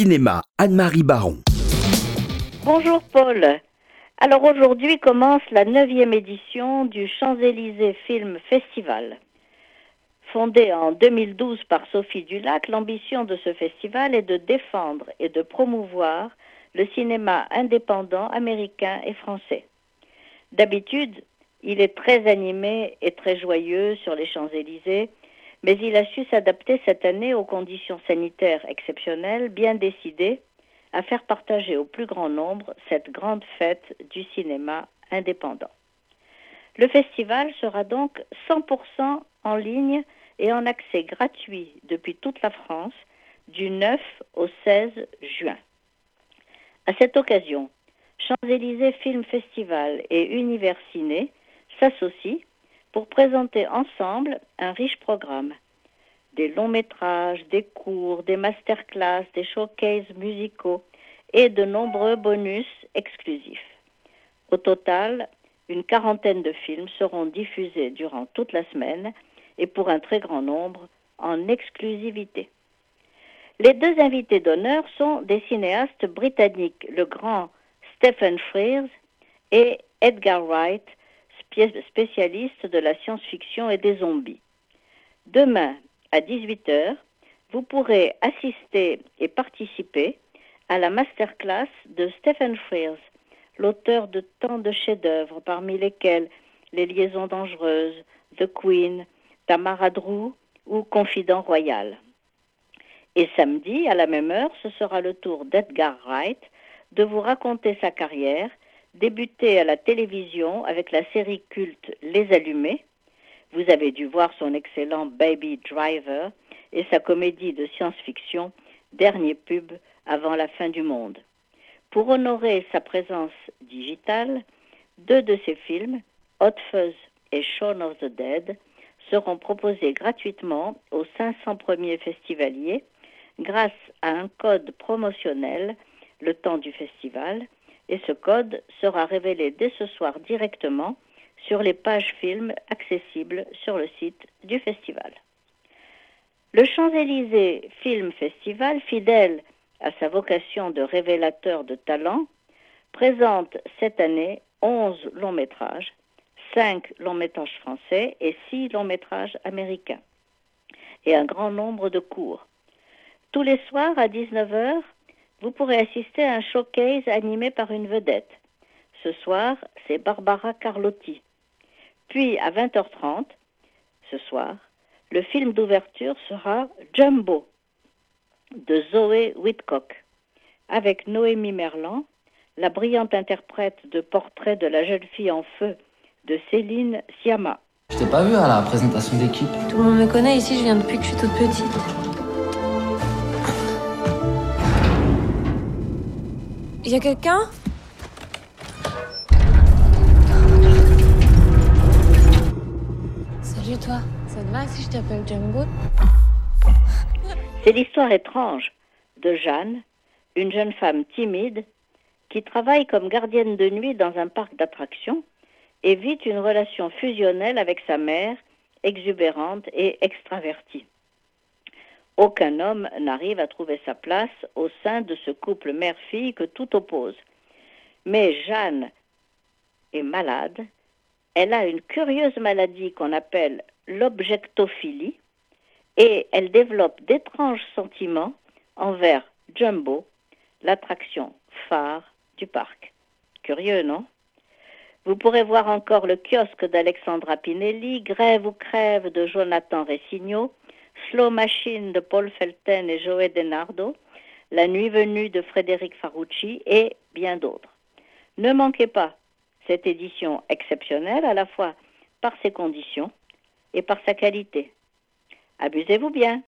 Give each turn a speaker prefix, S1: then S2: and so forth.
S1: Cinéma, Anne-Marie Baron.
S2: Bonjour Paul. Alors aujourd'hui commence la neuvième édition du Champs-Élysées Film Festival. Fondé en 2012 par Sophie Dulac, l'ambition de ce festival est de défendre et de promouvoir le cinéma indépendant américain et français. D'habitude, il est très animé et très joyeux sur les Champs-Élysées, mais il a su s'adapter cette année aux conditions sanitaires exceptionnelles, bien décidé à faire partager au plus grand nombre cette grande fête du cinéma indépendant. Le festival sera donc 100% en ligne et en accès gratuit depuis toute la France du 9 au 16 juin. À cette occasion, Champs-Élysées Film Festival et Univers Ciné s'associent pour présenter ensemble un riche programme. Des longs métrages, des cours, des masterclass, des showcases musicaux et de nombreux bonus exclusifs. Au total, une quarantaine de films seront diffusés durant toute la semaine et pour un très grand nombre en exclusivité. Les deux invités d'honneur sont des cinéastes britanniques, le grand Stephen Frears et Edgar Wright, spécialiste de la science-fiction et des zombies. Demain, à 18h, vous pourrez assister et participer à la masterclass de Stephen Frears, l'auteur de tant de chefs-d'œuvre, parmi lesquels Les Liaisons dangereuses, The Queen, Tamara Drew ou Confident Royal. Et samedi, à la même heure, ce sera le tour d'Edgar Wright de vous raconter sa carrière, débutée à la télévision avec la série culte Les Allumés. Vous avez dû voir son excellent Baby Driver et sa comédie de science-fiction Dernier pub avant la fin du monde. Pour honorer sa présence digitale, deux de ses films, Hot Fuzz et Shaun of the Dead, seront proposés gratuitement aux 500 premiers festivaliers grâce à un code promotionnel le temps du festival et ce code sera révélé dès ce soir directement sur les pages films accessibles sur le site du festival. Le Champs-Élysées Film Festival, fidèle à sa vocation de révélateur de talent, présente cette année 11 longs métrages, 5 longs métrages français et 6 longs métrages américains, et un grand nombre de cours. Tous les soirs à 19h, vous pourrez assister à un showcase animé par une vedette. Ce soir, c'est Barbara Carlotti. Puis à 20h30, ce soir, le film d'ouverture sera Jumbo de Zoé Whitcock, avec Noémie Merlan, la brillante interprète de Portrait de la jeune fille en feu de Céline Siama.
S3: Je t'ai pas vu à la présentation d'équipe.
S4: Tout le monde me connaît ici, je viens depuis que je suis toute petite. Y a quelqu'un? Salut toi, ça te va si je t'appelle Jumbo
S2: C'est l'histoire étrange de Jeanne, une jeune femme timide qui travaille comme gardienne de nuit dans un parc d'attractions et vit une relation fusionnelle avec sa mère, exubérante et extravertie. Aucun homme n'arrive à trouver sa place au sein de ce couple mère-fille que tout oppose. Mais Jeanne est malade. Elle a une curieuse maladie qu'on appelle l'objectophilie et elle développe d'étranges sentiments envers Jumbo, l'attraction phare du parc. Curieux, non? Vous pourrez voir encore le kiosque d'Alexandra Pinelli, Grève ou crève de Jonathan Ressigno, Slow Machine de Paul Felten et Joe Denardo, La nuit venue de Frédéric Farucci et bien d'autres. Ne manquez pas cette édition exceptionnelle à la fois par ses conditions et par sa qualité. Abusez-vous bien.